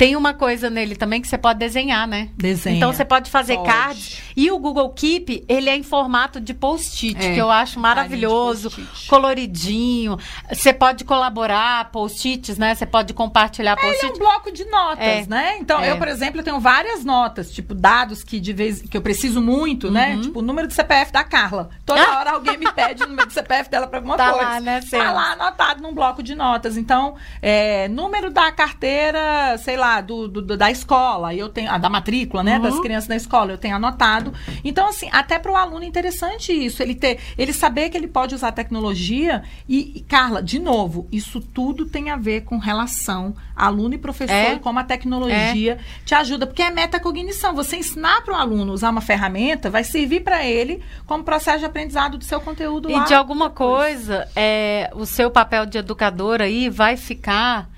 Tem uma coisa nele também que você pode desenhar, né? Desenha. Então você pode fazer Pode. cards e o Google Keep, ele é em formato de post-it, É, que eu acho maravilhoso, de coloridinho. Você pode colaborar post-its, né? Você pode compartilhar Ele é um bloco de notas, É. né? Então, É. eu, por exemplo, tenho várias notas, tipo, dados que de vez que eu preciso muito, né? Uhum. Tipo, o número do CPF da Carla. Toda [laughs] hora alguém me pede o número do CPF dela pra alguma Tá coisa. lá, né, Tá lá anotado num bloco de notas. Então, é, número da carteira, sei lá, do, do- do- da escola, eu tenho, ah, da matrícula, né? Uhum. Das crianças da escola, eu tenho anotado. Então, assim, até para o aluno é interessante isso, ele ter, ele saber que ele pode usar tecnologia e, e, Carla, de novo, isso tudo tem a ver com relação aluno e professor É. e como a tecnologia te ajuda, porque é metacognição. Você ensinar para o aluno usar uma ferramenta vai servir para ele como processo de aprendizado do seu conteúdo lá. E de alguma depois. coisa, é, o seu papel de educador aí vai ficar.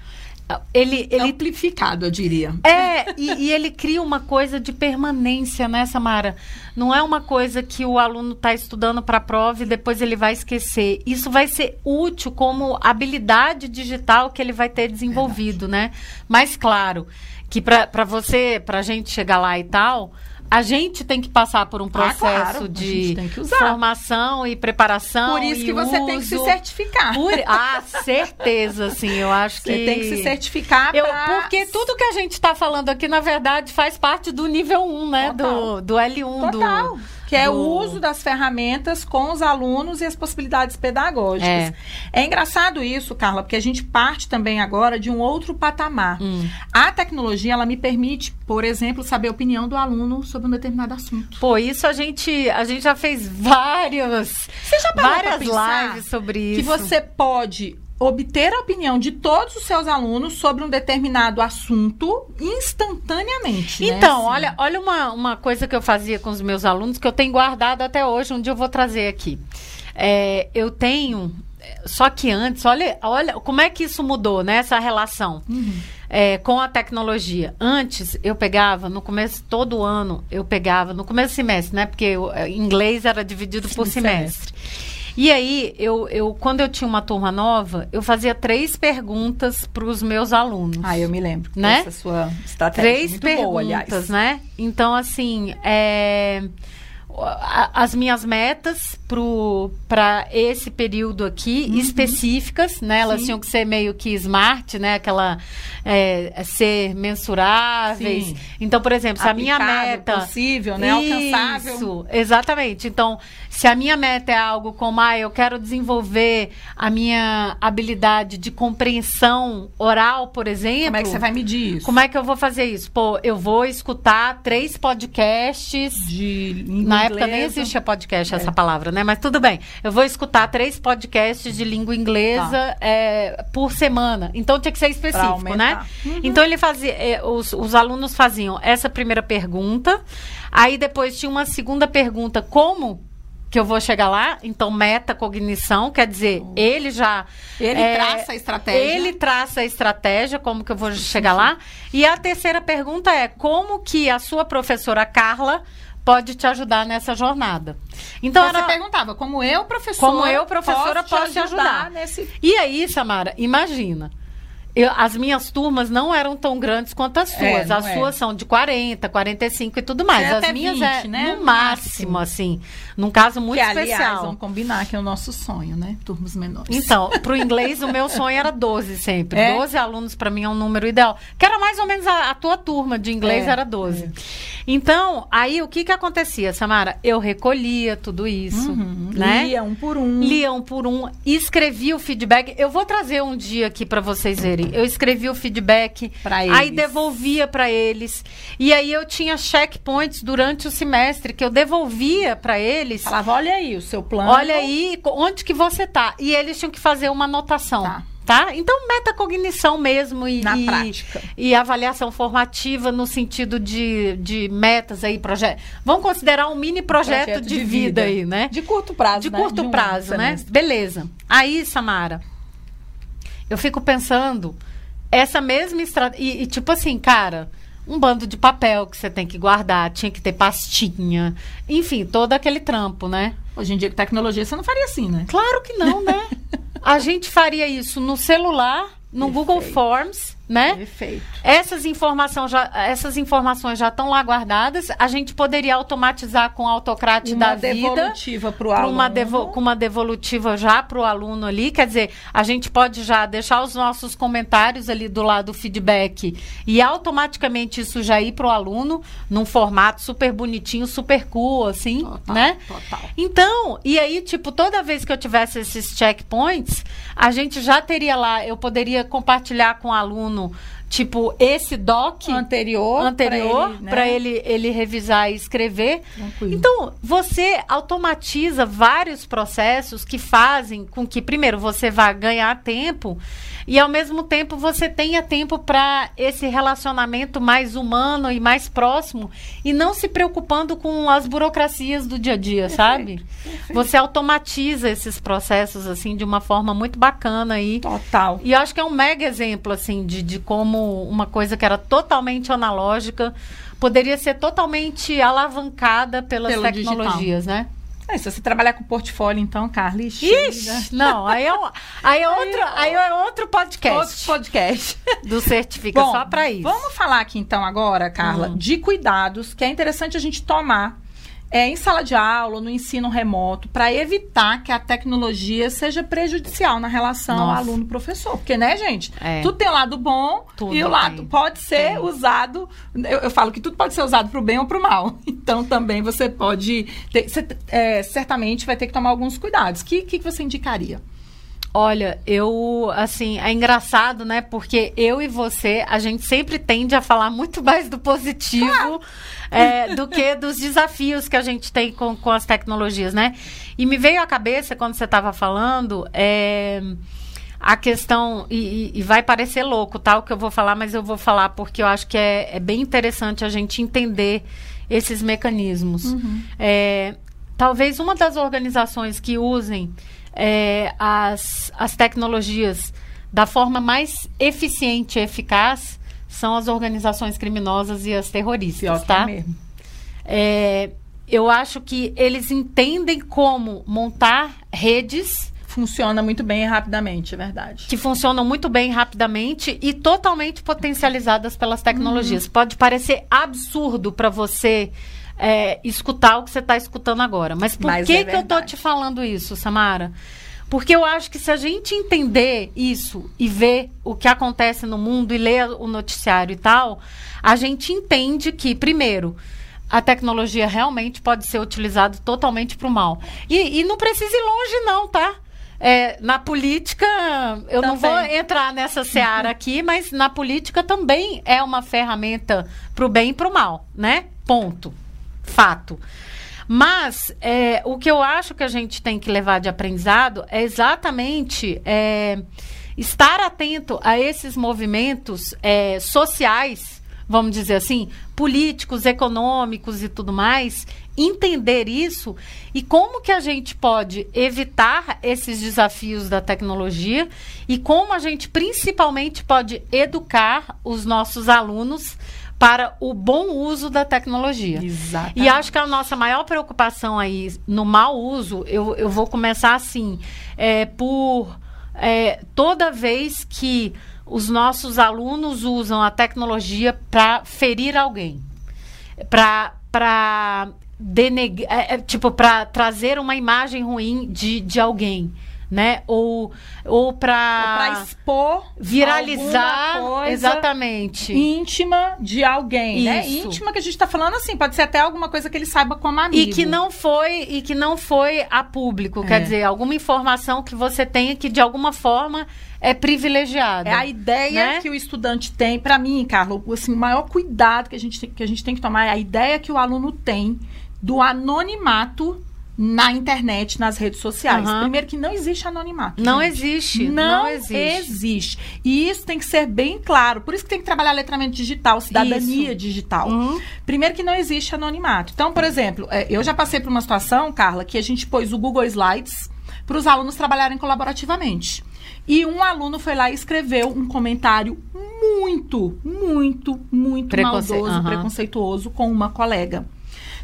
Ele, ele amplificado, eu diria. É, e, e ele cria uma coisa de permanência, né, Samara? Não é uma coisa que o aluno está estudando para a prova e depois ele vai esquecer. Isso vai ser útil como habilidade digital que ele vai ter desenvolvido, né? Mas claro que para você, para a gente chegar lá e tal, a gente tem que passar por um processo Ah, claro, de formação e preparação. Por isso que você tem que se uso. certificar. Por- ah, certeza, sim. Eu acho que Você tem que se certificar eu, pra- porque tudo que a gente está falando aqui, na verdade, faz parte do nível 1, né? Total. Do, do L1. Total. Do, que é o uso das ferramentas com os alunos e as possibilidades pedagógicas. É. É. engraçado isso, Carla, porque a gente parte também agora de um outro patamar. Hum. A tecnologia, ela me permite, por exemplo, saber a opinião do aluno sobre um determinado assunto. Pô, isso a gente, a gente já fez vários, Você já várias lives sobre isso. que você pode obter a opinião de todos os seus alunos sobre um determinado assunto instantaneamente. né? Então, Assim. olha, olha uma, uma coisa que eu fazia com os meus alunos, que eu tenho guardado até hoje, um dia eu vou trazer aqui. É, eu tenho. Só que antes, olha, olha como é que isso mudou, né? Essa relação é, com a tecnologia. Antes, eu pegava, no começo, todo ano, eu pegava, no começo do semestre, né? Porque o é, inglês era dividido por Sim, semestre. E aí, eu, eu, quando eu tinha uma turma nova, eu fazia três perguntas para os meus alunos. Ah, eu me lembro. Né? Essa sua estratégia. Três muito perguntas, boa, aliás. né? Então, assim, é, as minhas metas para esse período aqui uhum. específicas, né? Elas Sim. tinham que ser meio que smart, né? Aquela é, ser mensuráveis. Sim. Então, por exemplo, se Aplicável, a minha meta possível, né? Isso, Alcançável. Exatamente. Então, se a minha meta é algo como, ah, eu quero desenvolver a minha habilidade de compreensão oral, por exemplo. Como é que você vai medir isso? Como é que eu vou fazer isso? Pô, eu vou escutar três podcasts de na época nem existia podcast, é. essa palavra, né? Mas tudo bem. Eu vou escutar três podcasts de língua inglesa tá. é, por semana. Então tinha que ser específico, né? Uhum. Então ele fazia. É, os, os alunos faziam essa primeira pergunta. Aí depois tinha uma segunda pergunta: como que eu vou chegar lá. Então, metacognição, quer dizer, ele já. Ele é, traça a estratégia. Ele traça a estratégia, como que eu vou chegar lá. E a terceira pergunta é: como que a sua professora Carla pode te ajudar nessa jornada. Então, então era... você perguntava, como eu, professora, como eu, professora, posso, posso te ajudar, ajudar nesse... E aí, Samara, imagina, eu, as minhas turmas não eram tão grandes quanto as é, suas. É, as é. suas são de 40, 45 e tudo mais. É as minhas 20, é né? no máximo, assim. Num caso muito que, especial. Aliás, vamos combinar que é o nosso sonho, né? Turmas menores. Então, para o [laughs] inglês, o meu sonho era 12 sempre. É? 12 alunos para mim é um número ideal. Que era mais ou menos a, a tua turma de inglês é, era 12. Então, aí o que que acontecia, Samara? Eu recolhia tudo isso, uhum, né? Lia um por um. Lia um por um, escrevia o feedback. Eu vou trazer um dia aqui para vocês verem. Eu escrevi o feedback, para eles. aí devolvia para eles. E aí eu tinha checkpoints durante o semestre que eu devolvia para eles. Falava, olha aí o seu plano. Olha aí onde que você tá. E eles tinham que fazer uma anotação. Tá. Tá? Então, metacognição mesmo e, Na e, prática. e avaliação formativa no sentido de, de metas aí, projeto. Vamos considerar um mini projeto, projeto de, de vida, vida, aí, né? De curto prazo, De né? curto de um prazo, né? Beleza. Aí, Samara, eu fico pensando, essa mesma estratégia. E, tipo assim, cara, um bando de papel que você tem que guardar, tinha que ter pastinha. Enfim, todo aquele trampo, né? Hoje em dia, com tecnologia, você não faria assim, né? Claro que não, né? [laughs] A gente faria isso no celular, no Perfeito. Google Forms né? Perfeito. Essas, informação já, essas informações já estão lá guardadas. A gente poderia automatizar com o autocrate uma da vida. devolutiva para o aluno. Uma devo, com uma devolutiva já para o aluno ali. Quer dizer, a gente pode já deixar os nossos comentários ali do lado do feedback e automaticamente isso já ir para o aluno num formato super bonitinho, super cool, assim, total, né? Total. Então, e aí, tipo, toda vez que eu tivesse esses checkpoints, a gente já teria lá, eu poderia compartilhar com o aluno tipo esse doc anterior anterior para ele, né? ele, ele revisar e escrever. Tranquilo. Então, você automatiza vários processos que fazem com que primeiro você vá ganhar tempo e ao mesmo tempo você tenha tempo para esse relacionamento mais humano e mais próximo e não se preocupando com as burocracias do dia a dia, Perfeito. sabe? Perfeito. Você automatiza esses processos assim de uma forma muito bacana aí. Total. E eu acho que é um mega exemplo assim de, de como uma coisa que era totalmente analógica poderia ser totalmente alavancada pelas Pelo tecnologias, digital. né? É, se você trabalhar com portfólio, então, Carly, Ixi, [laughs] não, aí é, aí é outro, aí é outro podcast. Outro podcast. [laughs] Do Certifica Bom, só para isso. Vamos falar aqui, então, agora, Carla, uhum. de cuidados que é interessante a gente tomar é, em sala de aula, no ensino remoto, para evitar que a tecnologia seja prejudicial na relação aluno-professor. Porque, né, gente? É. Tudo tem o lado bom tudo e o lado tem. pode ser usado. Eu, eu, falo que tudo pode ser usado para o bem ou para o mal. [laughs] Então, também você pode. Ter, você, é, certamente vai ter que tomar alguns cuidados. O que, que você indicaria? Olha, eu, assim, é engraçado, né? Porque eu e você, a gente sempre tende a falar muito mais do positivo [laughs] é, do que dos desafios que a gente tem com, com as tecnologias, né? E me veio à cabeça, quando você estava falando, é, a questão, e, e, vai parecer louco, tá? O que eu vou falar, mas eu vou falar porque eu acho que é, é bem interessante a gente entender esses mecanismos. Uhum. É, talvez uma das organizações que usem é, as, as tecnologias da forma mais eficiente e eficaz são as organizações criminosas e as terroristas, Pior tá? mesmo. É, eu acho que eles entendem como montar redes funciona muito bem e rapidamente, é verdade. Que funcionam muito bem rapidamente e totalmente potencializadas pelas tecnologias. Uhum. Pode parecer absurdo para você é, escutar o que você está escutando agora. Mas por Mas que, é que eu tô te falando isso, Samara? Porque eu acho que se a gente entender isso e ver o que acontece no mundo e ler o noticiário e tal, a gente entende que, primeiro, a tecnologia realmente pode ser utilizada totalmente para o mal. E, e, não precisa ir longe, não, tá? É, na política, eu também. não vou entrar nessa seara [laughs] aqui, mas na política também é uma ferramenta para o bem e para o mal, né? Ponto. Fato. Mas é, o que eu acho que a gente tem que levar de aprendizado é exatamente é, estar atento a esses movimentos é, sociais vamos dizer assim, políticos, econômicos e tudo mais, entender isso e como que a gente pode evitar esses desafios da tecnologia e como a gente principalmente pode educar os nossos alunos para o bom uso da tecnologia. Exatamente. E acho que a nossa maior preocupação aí no mau uso, eu, eu vou começar assim, é, por é, toda vez que os nossos alunos usam a tecnologia para ferir alguém, para denegar, é, é, tipo, para trazer uma imagem ruim de, de alguém né? Ou, ou para expor, viralizar, exatamente, íntima de alguém, né? Isso. né? Íntima que a gente está falando assim, pode ser até alguma coisa que ele saiba como amigo. E que não foi e que não foi a público, é. quer dizer, alguma informação que você tenha que de alguma forma é privilegiada. É a ideia né? que o estudante tem, para mim, Carlos, assim, o maior cuidado que a gente tem, que a gente tem que tomar é a ideia que o aluno tem do anonimato na internet, nas redes sociais. Uhum. Primeiro que não existe anonimato. Não gente. existe. Não, não existe. existe. E isso tem que ser bem claro. Por isso que tem que trabalhar letramento digital, cidadania isso. digital. Uhum. Primeiro que não existe anonimato. Então, por exemplo, é, eu já passei por uma situação, Carla, que a gente pôs o Google Slides para os alunos trabalharem colaborativamente. E um aluno foi lá e escreveu um comentário muito, muito, muito Preconce... maldoso, uhum. preconceituoso com uma colega.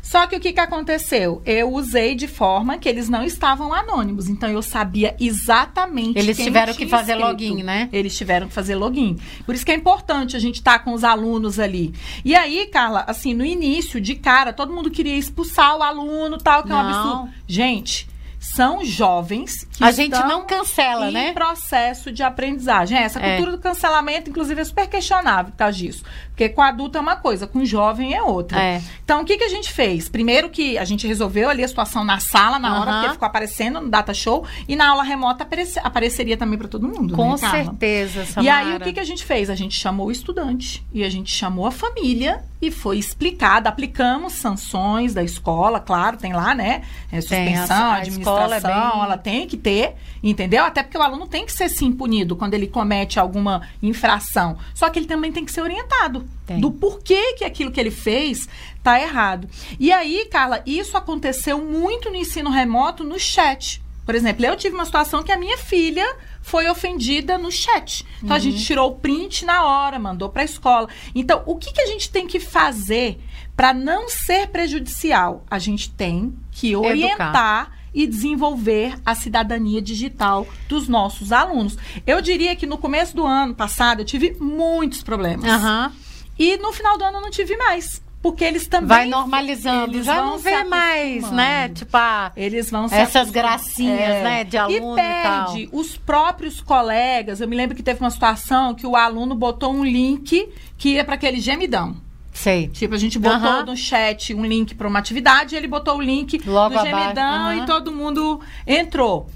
Só que o que, que aconteceu? Eu usei de forma que eles não estavam anônimos. Então eu sabia exatamente. Eles tiveram que fazer escrito. login, né? Eles tiveram que fazer login. Por isso que é importante a gente estar tá com os alunos ali. E aí, Carla, assim, no início, de cara, todo mundo queria expulsar o aluno, tal, que não. é um absurdo. Gente são jovens que a gente não cancela, em né? processo de aprendizagem. É, essa é. cultura do cancelamento, inclusive, é super questionável por causa disso. Porque com adulto é uma coisa, com jovem é outra. É. Então, o que, que a gente fez? Primeiro que a gente resolveu ali a situação na sala, na hora, porque ficou aparecendo no data show, e na aula remota aparece, apareceria também para todo mundo. Com né, certeza, Samara. E aí, o que, que a gente fez? A gente chamou o estudante e a gente chamou a família e foi explicado. Aplicamos sanções da escola, claro, tem lá, né? É, suspensão, tem, é bem... ela tem que ter, entendeu? Até porque o aluno tem que ser sim punido quando ele comete alguma infração. Só que ele também tem que ser orientado tem. do porquê que aquilo que ele fez tá errado. E aí, Carla, isso aconteceu muito no ensino remoto no chat. Por exemplo, eu tive uma situação que a minha filha foi ofendida no chat. Então uhum. a gente uhum. tirou o print na hora, mandou para a escola. Então, o que, que a gente tem que fazer para não ser prejudicial? A gente tem que orientar Educar. E desenvolver a cidadania digital dos nossos alunos. Eu diria que no começo do ano passado eu tive muitos problemas. Uhum. E no final do ano eu não tive mais. Porque eles também. Vai normalizando. Eles já não vê mais, né? Tipo, ah, eles vão essas gracinhas, é. né? De aluno e perde e os próprios colegas. Eu me lembro que teve uma situação que o aluno botou um link que ia para aquele gemidão. Sei. Tipo, a gente botou uhum. no chat um link para uma atividade, ele botou o link Logo do gemidão uhum. e todo mundo entrou.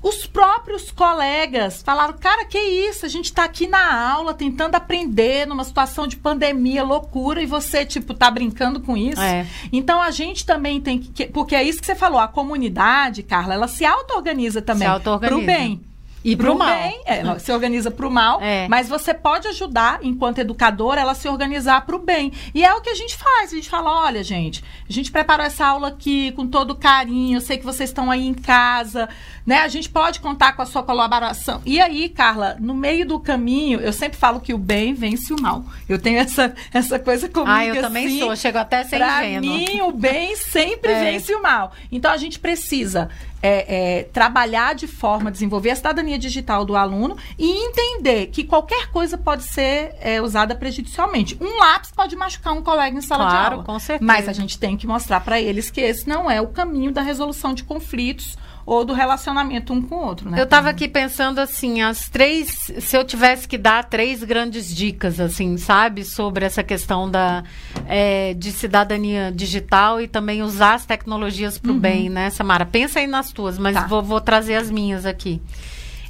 Os próprios colegas falaram: cara, que isso? A gente está aqui na aula tentando aprender numa situação de pandemia, loucura, e você, tipo, tá brincando com isso. É. Então a gente também tem que. Porque é isso que você falou, a comunidade, Carla, ela se auto-organiza também. Se auto-organiza. Pro bem. E pro, pro mal. bem, é, se organiza pro mal, é. mas você pode ajudar, enquanto educadora, ela se organizar pro bem. E é o que a gente faz. A gente fala: olha, gente, a gente preparou essa aula aqui com todo carinho, eu sei que vocês estão aí em casa, né? A gente pode contar com a sua colaboração. E aí, Carla, no meio do caminho, eu sempre falo que o bem vence o mal. Eu tenho essa, essa coisa comigo. Ah, eu assim, também sou, chego até sem Pra mim, o bem [laughs] sempre é. vence o mal. Então a gente precisa é, é, trabalhar de forma a desenvolver a cidadania digital do aluno e entender que qualquer coisa pode ser é, usada prejudicialmente. Um lápis pode machucar um colega em sala claro, de aula. com certeza. Mas a gente tem que mostrar para eles que esse não é o caminho da resolução de conflitos ou do relacionamento um com o outro, né? Eu estava aqui pensando assim, as três, se eu tivesse que dar três grandes dicas, assim, sabe, sobre essa questão da é, de cidadania digital e também usar as tecnologias para o uhum. bem, né, Samara? Pensa aí nas tuas, mas tá. vou, vou trazer as minhas aqui.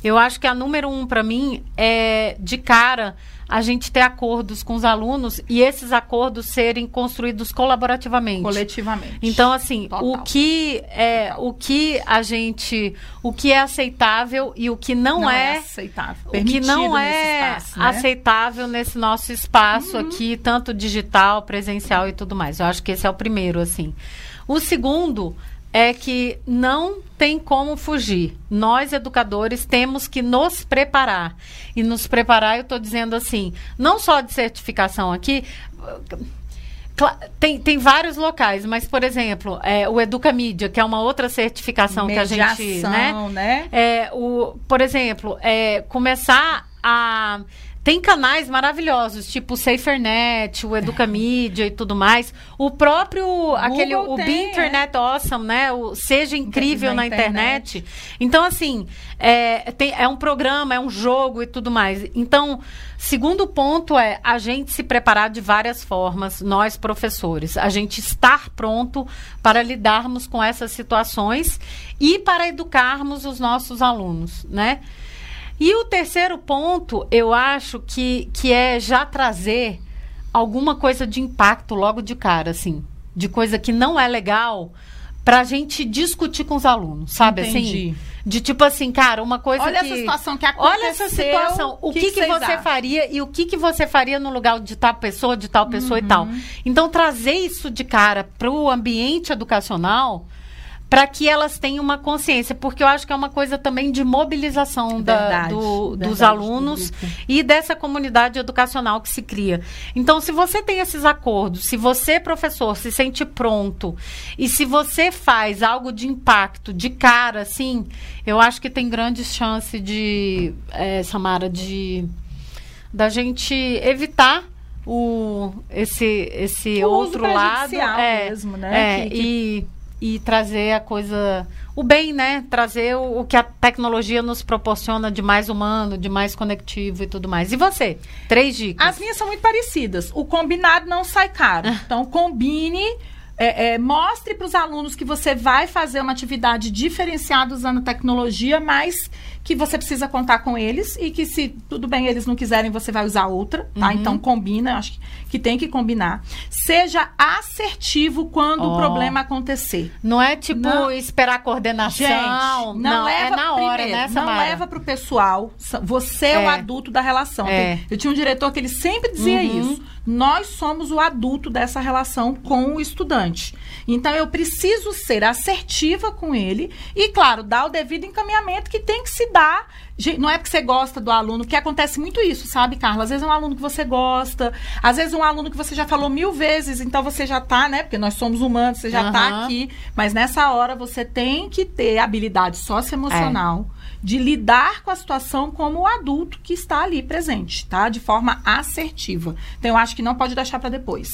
Eu acho que a número um para mim é de cara a gente ter acordos com os alunos e esses acordos serem construídos colaborativamente. Coletivamente. Então, assim, Total. o que é o que a gente. O que é aceitável e o que não, não é, é aceitável. O que não é espaço, né? aceitável nesse nosso espaço uhum. aqui, tanto digital, presencial e tudo mais. Eu acho que esse é o primeiro, assim. O segundo é que não tem como fugir. Nós, educadores, temos que nos preparar. E nos preparar, eu estou dizendo assim, não só de certificação aqui. Tem, tem vários locais, mas, por exemplo, é, o Educamídia, que é uma outra certificação Mediação, que a gente. Né? né? É, o, por exemplo, é, começar a tem canais maravilhosos, tipo o SaferNet, o Educamídia e tudo mais. O próprio, Google aquele, o tem, Be. Internet é. Awesome, né? O Seja Incrível na, na internet. internet. Então, assim, é, tem, é um programa, é um jogo e tudo mais. Então, segundo ponto é a gente se preparar de várias formas, nós professores. A gente estar pronto para lidarmos com essas situações e para educarmos os nossos alunos, né? E o terceiro ponto, eu acho que, que é já trazer alguma coisa de impacto logo de cara, assim, de coisa que não é legal para a gente discutir com os alunos, sabe assim? Entendi. assim? De tipo assim, cara, uma coisa olha que... essa situação que aconteceu. Olha essa situação. O que, que, que, que você faria e o que, que você faria no lugar de tal pessoa, de tal pessoa uhum. e tal. Então, trazer isso de cara para o ambiente educacional para que elas tenham uma consciência, porque eu acho que é uma coisa também de mobilização verdade, da, do, verdade, dos alunos e dessa comunidade educacional que se cria. Então, se você tem esses acordos, se você, professor, se sente pronto e se você faz algo de impacto de cara, assim, eu acho que tem grandes chances de, é, Samara, de da gente evitar o esse esse o outro lado é, mesmo, né? É, que, que... e e trazer a coisa, o bem, né? Trazer o, o, que a tecnologia nos proporciona de mais humano, de mais conectivo e tudo mais. E você? Três dicas. As minhas são muito parecidas. O combinado não sai caro. Então, combine é, é, mostre para os alunos que você vai fazer uma atividade diferenciada usando tecnologia, mas que você precisa contar com eles e que se tudo bem eles não quiserem, você vai usar outra, tá? Uhum. Então combina, acho que, que, tem que combinar. Seja assertivo quando oh. o problema acontecer. Não é tipo não. esperar coordenação. Gente, não, não é na hora, primeiro, né, Samara? Não leva para o pessoal. Você é. é. o adulto da relação. É. Eu tinha um diretor que ele sempre dizia uhum. isso. Nós somos o adulto dessa relação com o estudante. Então eu preciso ser assertiva com ele e, claro, dar o devido encaminhamento que tem que se dar. Não é porque você gosta do aluno, que acontece muito isso, sabe, Carla? Às vezes é um aluno que você gosta, às vezes é um aluno que você já falou mil vezes, então você já tá, né? Porque nós somos humanos, você já uhum. tá aqui. Mas nessa hora você tem que ter habilidade socioemocional. É de lidar com a situação como o adulto que está ali presente, tá? De forma assertiva. Então eu acho que não pode deixar para depois.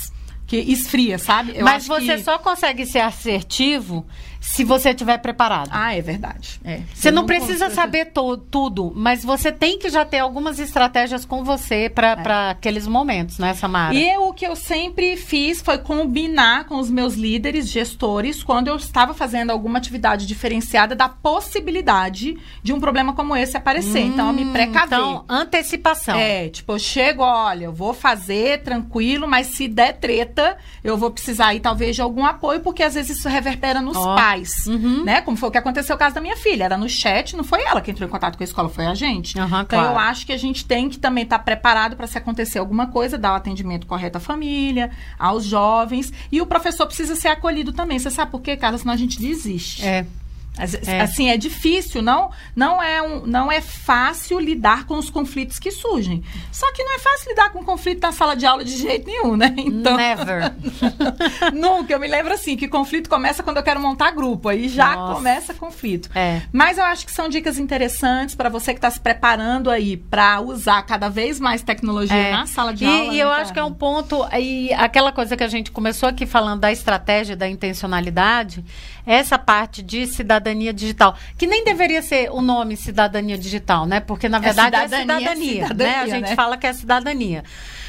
Que esfria, sabe? Eu Mas você que... só consegue ser assertivo se você estiver preparado. Ah, é verdade. É. Você não, não precisa saber to, tudo, mas você tem que já ter algumas estratégias com você para é. aqueles momentos, né, Samara? E o que eu sempre fiz foi combinar com os meus líderes, gestores, quando eu estava fazendo alguma atividade diferenciada, da possibilidade de um problema como esse aparecer. Hum, então, eu me hum, precaver. Então, antecipação. É, tipo, eu chego, olha, eu vou fazer tranquilo, mas se der treta, eu vou precisar aí talvez de algum apoio, porque às vezes isso reverbera nos oh. pais pais, uhum. né? Como foi o que aconteceu no caso da minha filha. Era no chat, não foi ela que entrou em contato com a escola, foi a gente. Uhum, então claro. eu acho que a gente tem que também estar tá preparado para se acontecer alguma coisa, dar o atendimento correto à família, aos jovens. E o professor precisa ser acolhido também. Você sabe por quê, Carla? Senão a gente desiste. É. É. Assim, é difícil, não, não, é um, não é fácil lidar com os conflitos que surgem. Só que não é fácil lidar com conflito na sala de aula de jeito nenhum, né? [laughs] Então, Never. [laughs] nunca. Eu me lembro assim que conflito começa quando eu quero montar grupo, aí já Nossa. começa conflito. É. Mas eu acho que são dicas interessantes para você que está se preparando aí para usar cada vez mais tecnologia é. na sala de e, aula. E eu acho que é um ponto e aquela coisa que a gente começou aqui falando da estratégia da intencionalidade, essa parte de cidadania digital, que nem deveria ser o nome cidadania digital, né? Porque na é verdade é cidadania, é cidadania, cidadania né? A gente né? fala que é cidadania.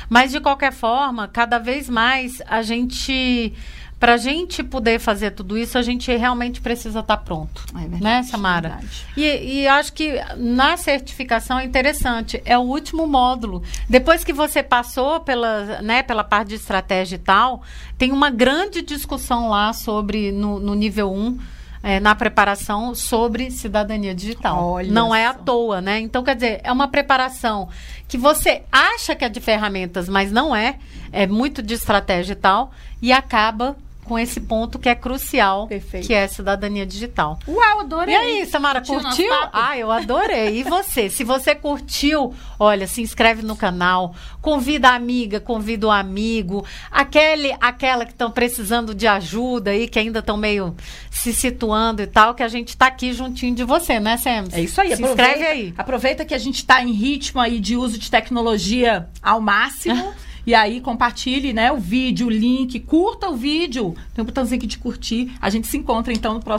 Mas de qualquer forma, cada vez mais a gente para a gente poder fazer tudo isso, a gente realmente precisa estar tá pronto. É verdade, né, Samara? É e, e acho que na certificação é interessante, é o último módulo. Depois que você passou pela, né, pela parte de estratégia e tal, tem uma grande discussão lá sobre, no, no nível 1, é, na preparação sobre cidadania digital. Olha Não é à toa, né? Então, quer dizer, é uma preparação que você acha que é de ferramentas, mas não é. É muito de estratégia e tal. E acaba com esse ponto que é crucial, Perfeito. que é a cidadania digital. Uau, adorei. E aí, Samara, curtiu? curtiu? Ah, eu adorei. E você? Se você curtiu, olha, se inscreve no canal, convida a amiga, convida o amigo, aquele, aquela que estão precisando de ajuda aí, que ainda estão meio se situando e tal, que a gente está aqui juntinho de você, né, Sam? É isso aí. Se aproveita, inscreve aí. Aproveita que a gente está em ritmo aí de uso de tecnologia ao máximo. [laughs] E aí compartilhe, né, o vídeo, o link, curta o vídeo. Tem um botãozinho aqui de curtir. A gente se encontra então no próximo